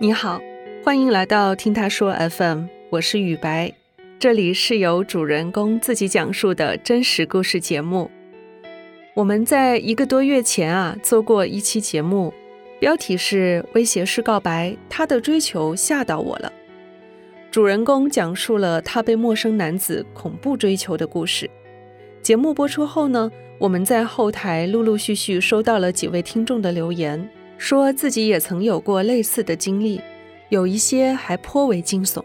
你好，欢迎来到听他说 FM，我是雨白，这里是由主人公自己讲述的真实故事节目。我们在一个多月前啊做过一期节目，标题是“威胁式告白”，他的追求吓到我了。主人公讲述了他被陌生男子恐怖追求的故事。节目播出后呢，我们在后台陆陆续续收到了几位听众的留言。说自己也曾有过类似的经历，有一些还颇为惊悚。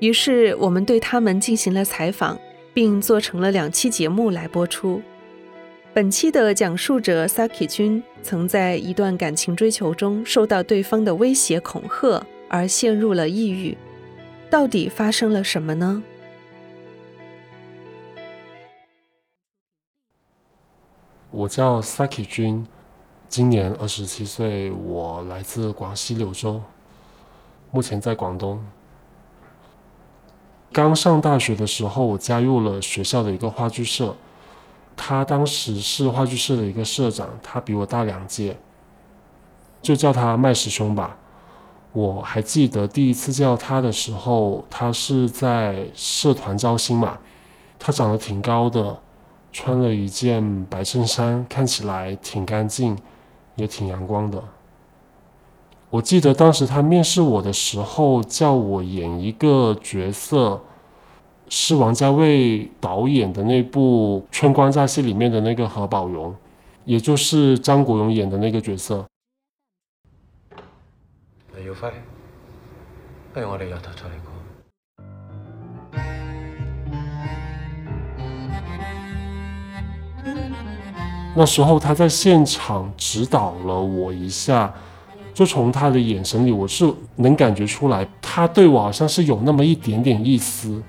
于是我们对他们进行了采访，并做成了两期节目来播出。本期的讲述者 Saki 君曾在一段感情追求中受到对方的威胁恐吓而陷入了抑郁，到底发生了什么呢？我叫 Saki 君。今年二十七岁，我来自广西柳州，目前在广东。刚上大学的时候，我加入了学校的一个话剧社，他当时是话剧社的一个社长，他比我大两届，就叫他麦师兄吧。我还记得第一次叫他的时候，他是在社团招新嘛，他长得挺高的，穿了一件白衬衫，看起来挺干净。也挺阳光的。我记得当时他面试我的时候，叫我演一个角色，是王家卫导演的那部《春光乍泄》里面的那个何宝荣，也就是张国荣演的那个角色。李耀辉，不如我哋由头再嚟过。那时候他在现场指导了我一下，就从他的眼神里，我是能感觉出来，他对我好像是有那么一点点意思。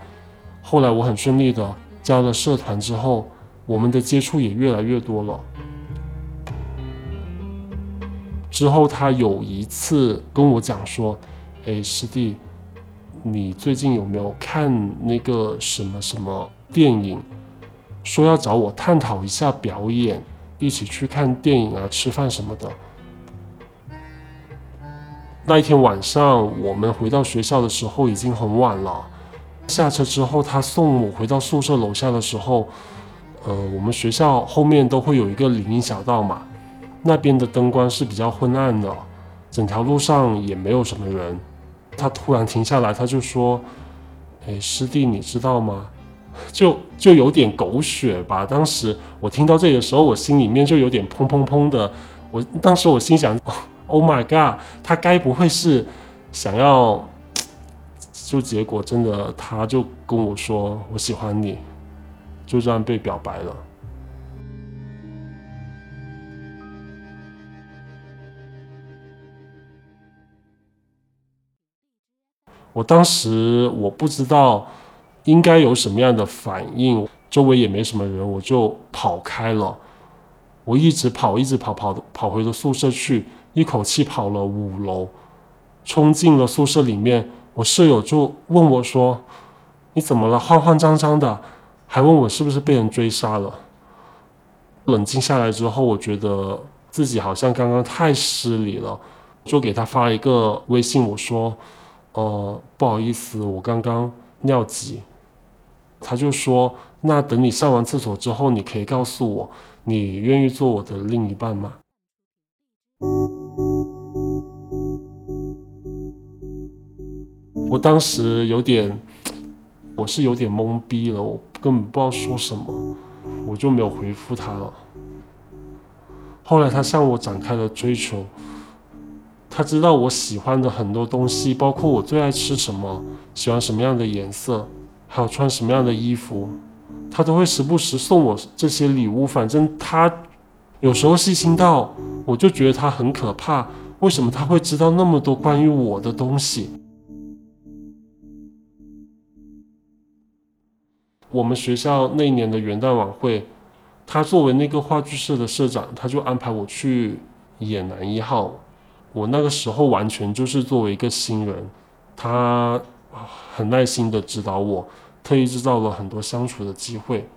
后来我很顺利的加了社团之后，我们的接触也越来越多了。之后他有一次跟我讲说：“哎，师弟，你最近有没有看那个什么什么电影？说要找我探讨一下表演。”一起去看电影啊，吃饭什么的。那一天晚上，我们回到学校的时候已经很晚了。下车之后，他送我回到宿舍楼下的时候，呃，我们学校后面都会有一个林荫小道嘛，那边的灯光是比较昏暗的，整条路上也没有什么人。他突然停下来，他就说：“哎，师弟，你知道吗？”就就有点狗血吧。当时我听到这里的时候，我心里面就有点砰砰砰的。我当时我心想：“Oh my god，他该不会是想要……就结果真的，他就跟我说我喜欢你，就这样被表白了。”我当时我不知道。应该有什么样的反应？周围也没什么人，我就跑开了。我一直跑，一直跑，跑跑回了宿舍去，一口气跑了五楼，冲进了宿舍里面。我舍友就问我说：“你怎么了？慌慌张张的，还问我是不是被人追杀了。”冷静下来之后，我觉得自己好像刚刚太失礼了，就给他发了一个微信，我说：“呃，不好意思，我刚刚尿急。”他就说：“那等你上完厕所之后，你可以告诉我，你愿意做我的另一半吗？”我当时有点，我是有点懵逼了，我根本不知道说什么，我就没有回复他了。后来他向我展开了追求，他知道我喜欢的很多东西，包括我最爱吃什么，喜欢什么样的颜色。还有穿什么样的衣服，他都会时不时送我这些礼物。反正他有时候细心到，我就觉得他很可怕。为什么他会知道那么多关于我的东西？我们学校那一年的元旦晚会，他作为那个话剧社的社长，他就安排我去演男一号。我那个时候完全就是作为一个新人，他。很耐心的指导我，特意制造了很多相处的机会。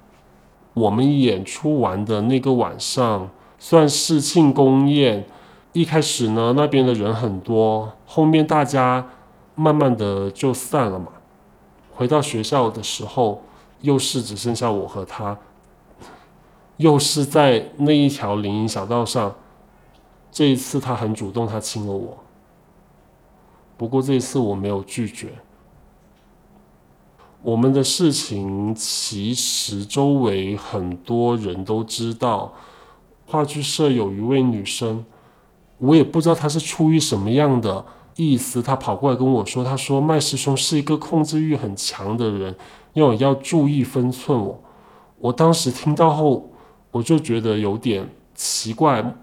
我们演出完的那个晚上，算是庆功宴，一开始呢，那边的人很多，后面大家慢慢的就散了嘛。回到学校的时候，又是只剩下我和他，又是在那一条林荫小道上。这一次他很主动，他亲了我。不过这一次我没有拒绝。我们的事情其实周围很多人都知道，话剧社有一位女生，我也不知道她是出于什么样的意思，她跑过来跟我说，她说麦师兄是一个控制欲很强的人，要要注意分寸。我我当时听到后，我就觉得有点奇怪，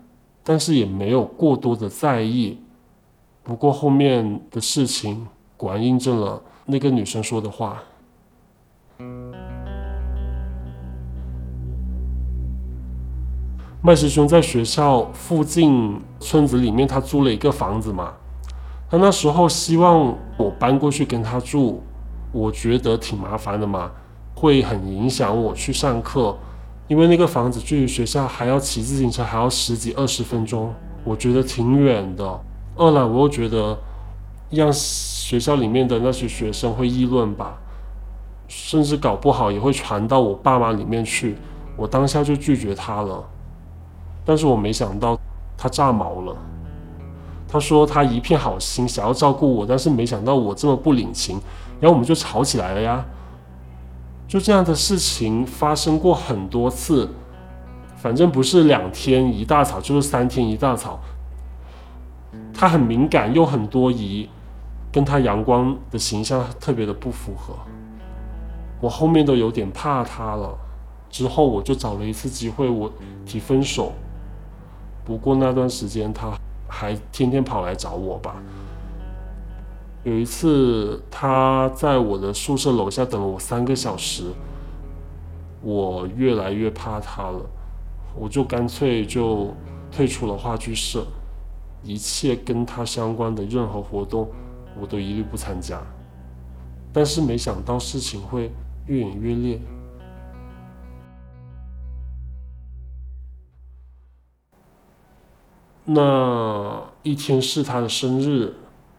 但是也没有过多的在意。不过后面的事情果然印证了那个女生说的话。麦师兄在学校附近村子里面，他租了一个房子嘛。他那时候希望我搬过去跟他住，我觉得挺麻烦的嘛，会很影响我去上课，因为那个房子距离学校还要骑自行车还要十几二十分钟，我觉得挺远的。二来我又觉得让学校里面的那些学生会议论吧。甚至搞不好也会传到我爸妈里面去，我当下就拒绝他了。但是我没想到他炸毛了，他说他一片好心想要照顾我，但是没想到我这么不领情，然后我们就吵起来了呀。就这样的事情发生过很多次，反正不是两天一大吵，就是三天一大吵。他很敏感又很多疑，跟他阳光的形象特别的不符合。我后面都有点怕他了，之后我就找了一次机会，我提分手。不过那段时间他还天天跑来找我吧。有一次他在我的宿舍楼下等了我三个小时，我越来越怕他了，我就干脆就退出了话剧社，一切跟他相关的任何活动我都一律不参加。但是没想到事情会。越演越烈。那一天是他的生日，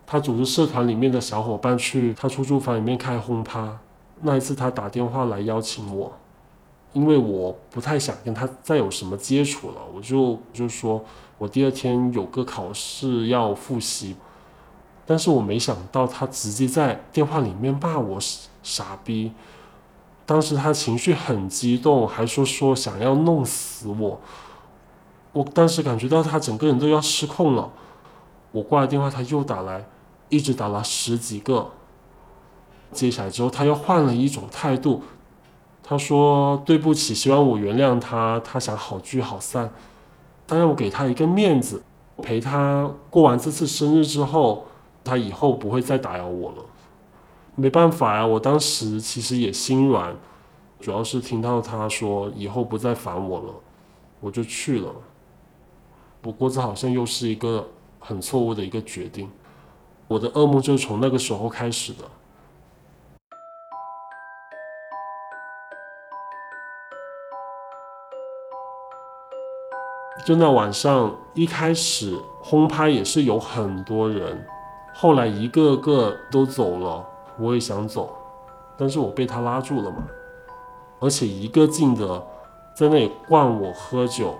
他组织社团里面的小伙伴去他出租房里面开轰趴。那一次他打电话来邀请我，因为我不太想跟他再有什么接触了，我就就说我第二天有个考试要复习。但是我没想到他直接在电话里面骂我傻逼。当时他情绪很激动，还说说想要弄死我。我当时感觉到他整个人都要失控了。我挂了电话，他又打来，一直打了十几个。接下来之后，他又换了一种态度。他说对不起，希望我原谅他，他想好聚好散。但让我给他一个面子，陪他过完这次生日之后，他以后不会再打扰我了。没办法呀，我当时其实也心软，主要是听到他说以后不再烦我了，我就去了。不过这好像又是一个很错误的一个决定，我的噩梦就从那个时候开始的。就那晚上，一开始轰趴也是有很多人，后来一个个都走了。我也想走，但是我被他拉住了嘛，而且一个劲的在那里灌我喝酒，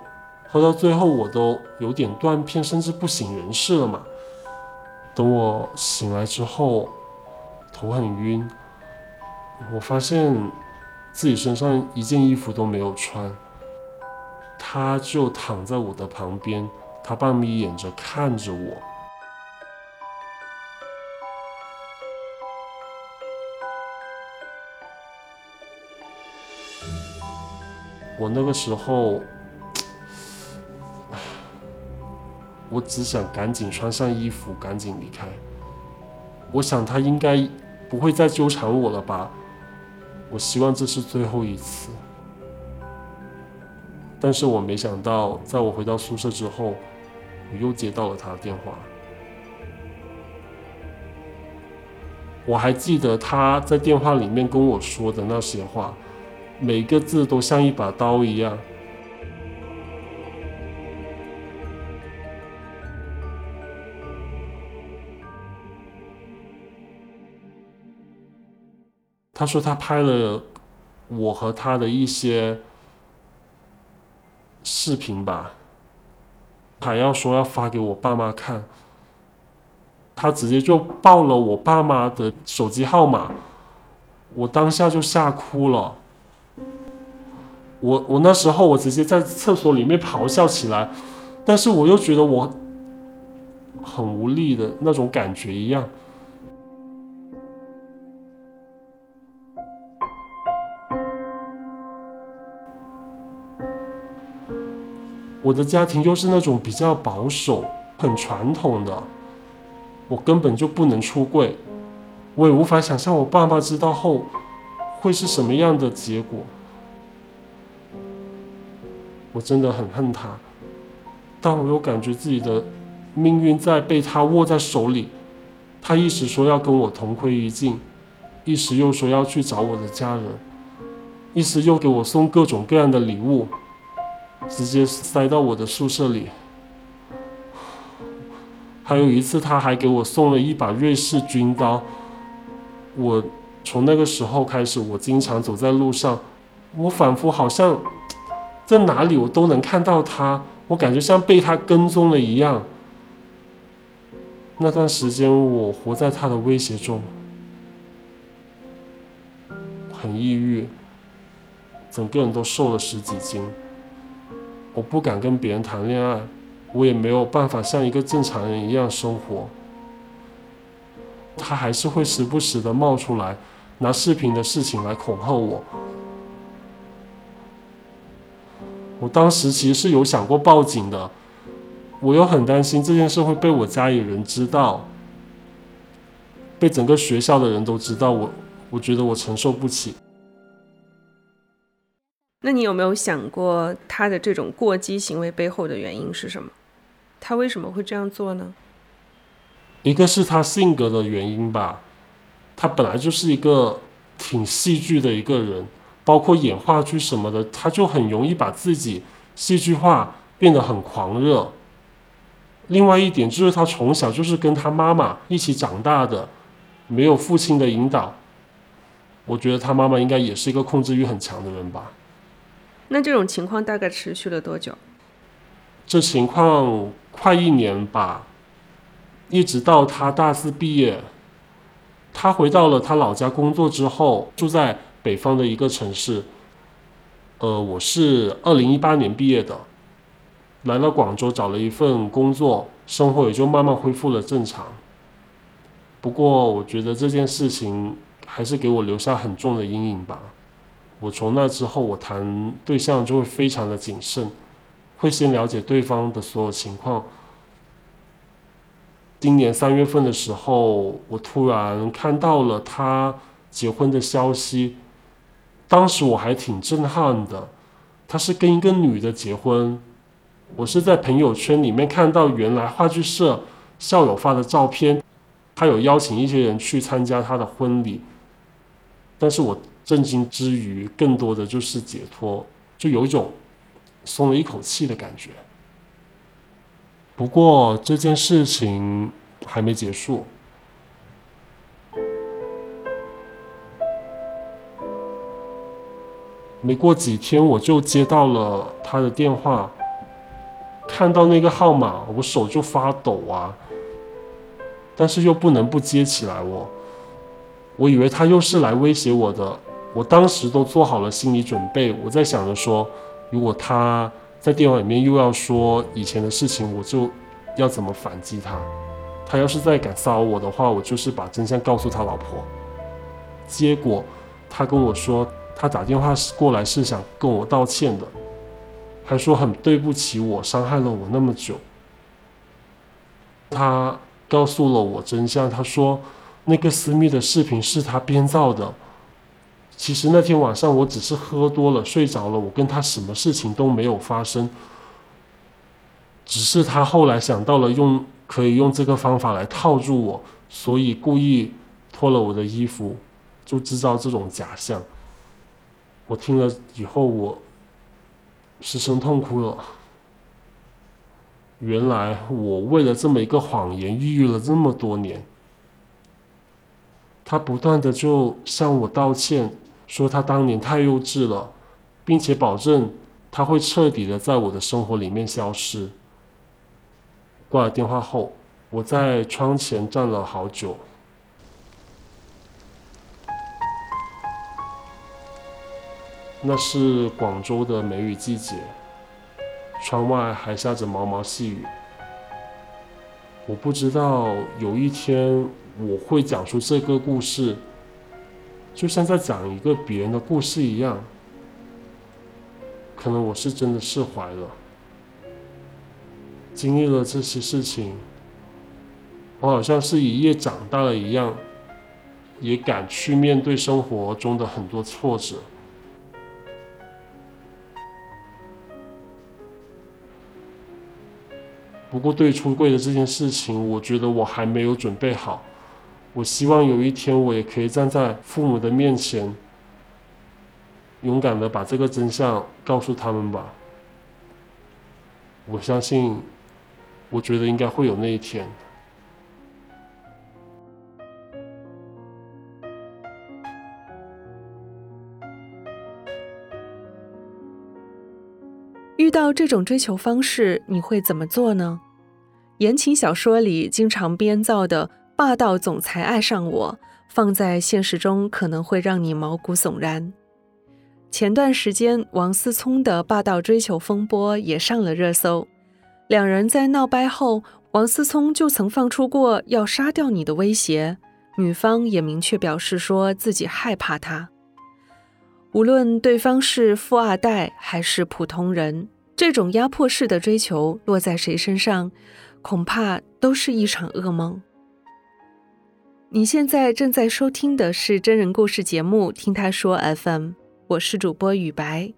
喝到最后我都有点断片，甚至不省人事了嘛。等我醒来之后，头很晕，我发现自己身上一件衣服都没有穿，他就躺在我的旁边，他半眯眼着看着我。我那个时候，我只想赶紧穿上衣服，赶紧离开。我想他应该不会再纠缠我了吧？我希望这是最后一次。但是我没想到，在我回到宿舍之后，我又接到了他的电话。我还记得他在电话里面跟我说的那些话。每个字都像一把刀一样。他说他拍了我和他的一些视频吧还要说要发给我爸妈看他直接就报了我爸妈的手机号码我当下就吓哭了。我我那时候我直接在厕所里面咆哮起来，但是我又觉得我很无力的那种感觉一样。我的家庭又是那种比较保守、很传统的。我根本就不能出柜，我也无法想象我爸妈知道后会是什么样的结果。我真的很恨他，但我又感觉自己的命运在被他握在手里。他一时说要跟我同归于尽，一时又说要去找我的家人，一时又给我送各种各样的礼物，直接塞到我的宿舍里。还有一次，他还给我送了一把瑞士军刀。我从那个时候开始，我经常走在路上，我仿佛好像在哪里我都能看到他，我感觉像被他跟踪了一样。那段时间，我活在他的威胁中，很抑郁，整个人都瘦了十几斤。我不敢跟别人谈恋爱。我也没有办法像一个正常人一样生活，他还是会时不时的冒出来，拿视频的事情来恐吓我。我当时其实是有想过报警的，我又很担心这件事会被我家里人知道，被整个学校的人都知道，我我觉得我承受不起。那你有没有想过他的这种过激行为背后的原因是什么？他为什么会这样做呢？一个是他性格的原因吧，他本来就是一个挺戏剧的一个人，包括演话剧什么的，他就很容易把自己戏剧化，变得很狂热。另外一点就是他从小就是跟他妈妈一起长大的，没有父亲的引导，我觉得他妈妈应该也是一个控制欲很强的人吧。那这种情况大概持续了多久？这情况快一年吧，一直到他大四毕业，他回到了他老家工作之后，住在北方的一个城市。呃，我是二零一八年毕业的，来了广州找了一份工作，生活也就慢慢恢复了正常。不过，我觉得这件事情还是给我留下很重的阴影吧。我从那之后，我谈对象就会非常的谨慎。会先了解对方的所有情况。今年三月份的时候，我突然看到了他结婚的消息，当时我还挺震撼的。他是跟一个女的结婚，我是在朋友圈里面看到原来话剧社校友发的照片，他有邀请一些人去参加他的婚礼。但是我震惊之余，更多的就是解脱，就有一种。松了一口气的感觉。不过这件事情还没结束。没过几天，我就接到了他的电话。看到那个号码，我手就发抖啊。但是又不能不接起来。我，我以为他又是来威胁我的。我当时都做好了心理准备。我在想着说。如果他在电话里面又要说以前的事情，我就要怎么反击他？他要是再敢骚扰我的话，我就是把真相告诉他老婆。结果他跟我说，他打电话过来是想跟我道歉的，还说很对不起我伤害了我那么久。他告诉了我真相，他说那个私密的视频是他编造的。其实那天晚上我只是喝多了睡着了，我跟他什么事情都没有发生，只是他后来想到了用可以用这个方法来套住我，所以故意脱了我的衣服，就制造这种假象。我听了以后，我失声痛哭了。原来我为了这么一个谎言，抑郁了这么多年。他不断的就向我道歉，说他当年太幼稚了，并且保证他会彻底的在我的生活里面消失。挂了电话后，我在窗前站了好久。那是广州的梅雨季节，窗外还下着毛毛细雨。我不知道有一天我会讲出这个故事，就像在讲一个别人的故事一样。可能我是真的释怀了，经历了这些事情，我好像是一夜长大了一样，也敢去面对生活中的很多挫折。不过，对出柜的这件事情，我觉得我还没有准备好。我希望有一天，我也可以站在父母的面前，勇敢的把这个真相告诉他们吧。我相信，我觉得应该会有那一天。遇到这种追求方式，你会怎么做呢？言情小说里经常编造的霸道总裁爱上我，放在现实中可能会让你毛骨悚然。前段时间，王思聪的霸道追求风波也上了热搜。两人在闹掰后，王思聪就曾放出过要杀掉你的威胁，女方也明确表示说自己害怕他。无论对方是富二代还是普通人。这种压迫式的追求落在谁身上，恐怕都是一场噩梦。你现在正在收听的是真人故事节目《听他说 FM》，我是主播雨白。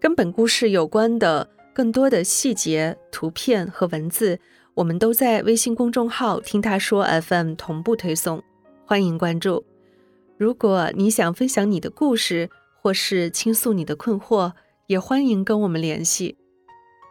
跟本故事有关的更多的细节、图片和文字，我们都在微信公众号“听他说 FM” 同步推送，欢迎关注。如果你想分享你的故事，或是倾诉你的困惑，也欢迎跟我们联系。